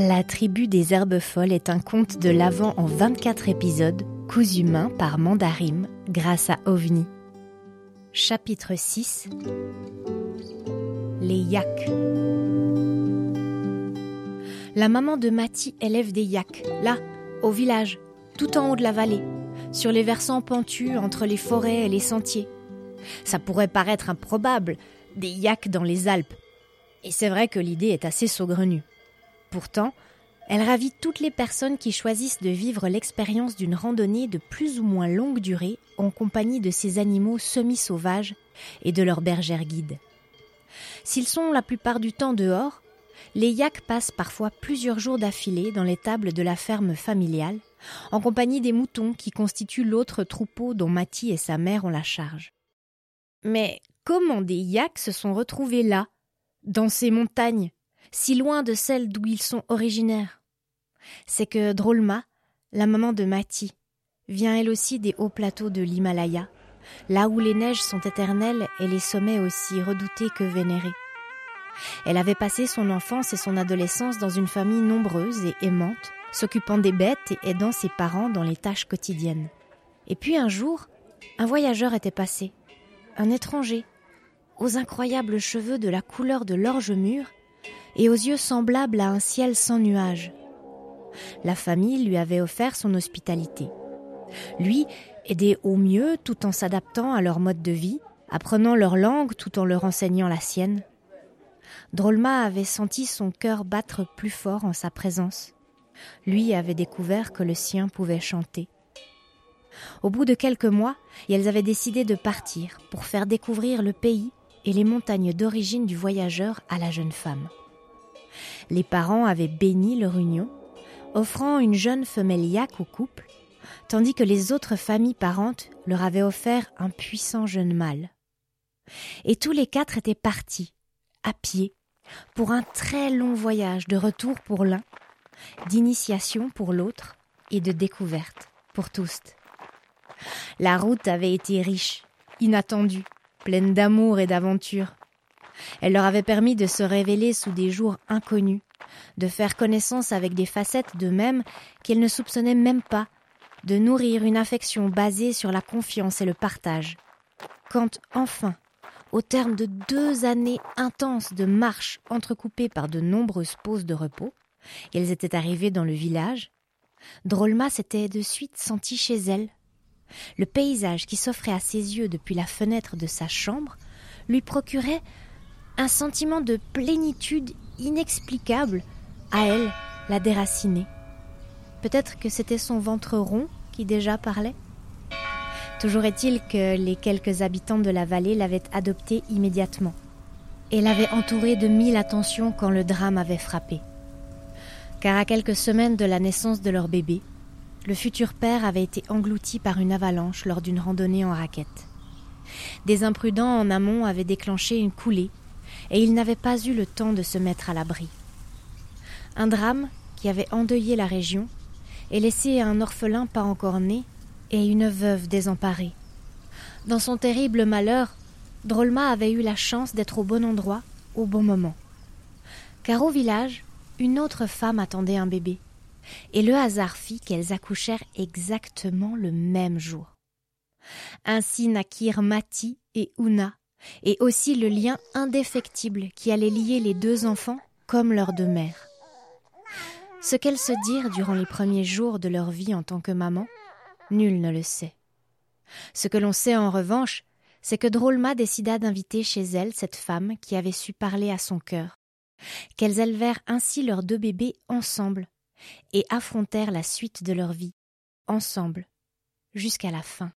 La tribu des herbes folles est un conte de l'Avent en 24 épisodes, cousu main par Mandarim grâce à OVNI. Chapitre 6 Les yaks. La maman de Mati élève des yaks, là, au village, tout en haut de la vallée, sur les versants pentus entre les forêts et les sentiers. Ça pourrait paraître improbable, des yaks dans les Alpes. Et c'est vrai que l'idée est assez saugrenue. Pourtant, elle ravit toutes les personnes qui choisissent de vivre l'expérience d'une randonnée de plus ou moins longue durée en compagnie de ces animaux semi-sauvages et de leurs bergères guides. S'ils sont la plupart du temps dehors, les yaks passent parfois plusieurs jours d'affilée dans les tables de la ferme familiale, en compagnie des moutons qui constituent l'autre troupeau dont Mati et sa mère ont la charge. Mais comment des yaks se sont retrouvés là, dans ces montagnes, si loin de celles d'où ils sont originaires. C'est que Drolma, la maman de Mati, vient elle aussi des hauts plateaux de l'Himalaya, là où les neiges sont éternelles et les sommets aussi redoutés que vénérés. Elle avait passé son enfance et son adolescence dans une famille nombreuse et aimante, s'occupant des bêtes et aidant ses parents dans les tâches quotidiennes. Et puis un jour, un voyageur était passé, un étranger, aux incroyables cheveux de la couleur de l'orge mûre et aux yeux semblables à un ciel sans nuages. La famille lui avait offert son hospitalité. Lui aidait au mieux tout en s'adaptant à leur mode de vie, apprenant leur langue tout en leur enseignant la sienne. Drolma avait senti son cœur battre plus fort en sa présence. Lui avait découvert que le sien pouvait chanter. Au bout de quelques mois, elles avaient décidé de partir pour faire découvrir le pays et les montagnes d'origine du voyageur à la jeune femme. Les parents avaient béni leur union, offrant une jeune femelle yak au couple, tandis que les autres familles parentes leur avaient offert un puissant jeune mâle. Et tous les quatre étaient partis, à pied, pour un très long voyage de retour pour l'un, d'initiation pour l'autre et de découverte pour tous. La route avait été riche, inattendue, pleine d'amour et d'aventure. Elle leur avait permis de se révéler sous des jours inconnus, de faire connaissance avec des facettes d'eux-mêmes qu'elles ne soupçonnaient même pas, de nourrir une affection basée sur la confiance et le partage. Quand enfin, au terme de deux années intenses de marche entrecoupées par de nombreuses pauses de repos, elles étaient arrivées dans le village, Drolma s'était de suite sentie chez elle. Le paysage qui s'offrait à ses yeux depuis la fenêtre de sa chambre lui procurait un sentiment de plénitude inexplicable à elle, la déracinée. Peut-être que c'était son ventre rond qui déjà parlait Toujours est-il que les quelques habitants de la vallée l'avaient adoptée immédiatement et l'avaient entourée de mille attentions quand le drame avait frappé. Car à quelques semaines de la naissance de leur bébé, le futur père avait été englouti par une avalanche lors d'une randonnée en raquette. Des imprudents en amont avaient déclenché une coulée et il n'avait pas eu le temps de se mettre à l'abri. Un drame qui avait endeuillé la région et laissé un orphelin pas encore né et une veuve désemparée. Dans son terrible malheur, Drolma avait eu la chance d'être au bon endroit au bon moment. Car au village, une autre femme attendait un bébé, et le hasard fit qu'elles accouchèrent exactement le même jour. Ainsi naquirent Mati et Una, et aussi le lien indéfectible qui allait lier les deux enfants comme leurs deux mères. Ce qu'elles se dirent durant les premiers jours de leur vie en tant que maman, nul ne le sait. Ce que l'on sait en revanche, c'est que Drolma décida d'inviter chez elle cette femme qui avait su parler à son cœur, qu'elles élevèrent ainsi leurs deux bébés ensemble et affrontèrent la suite de leur vie ensemble jusqu'à la fin.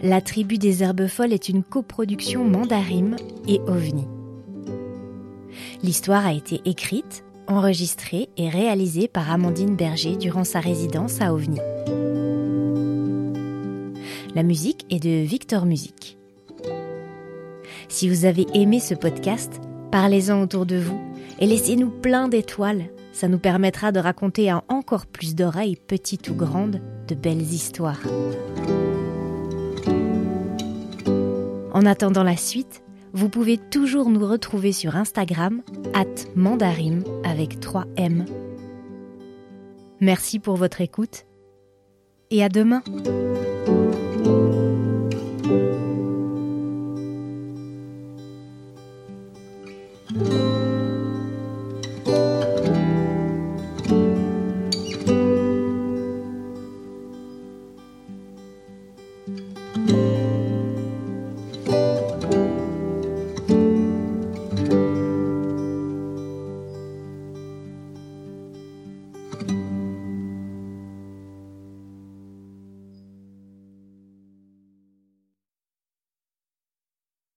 La tribu des herbes folles est une coproduction Mandarim et OVNI. L'histoire a été écrite, enregistrée et réalisée par Amandine Berger durant sa résidence à OVNI. La musique est de Victor Music. Si vous avez aimé ce podcast, parlez-en autour de vous et laissez-nous plein d'étoiles. Ça nous permettra de raconter à encore plus d'oreilles, petites ou grandes, de belles histoires. En attendant la suite, vous pouvez toujours nous retrouver sur Instagram, at mandarim avec 3 M. Merci pour votre écoute et à demain.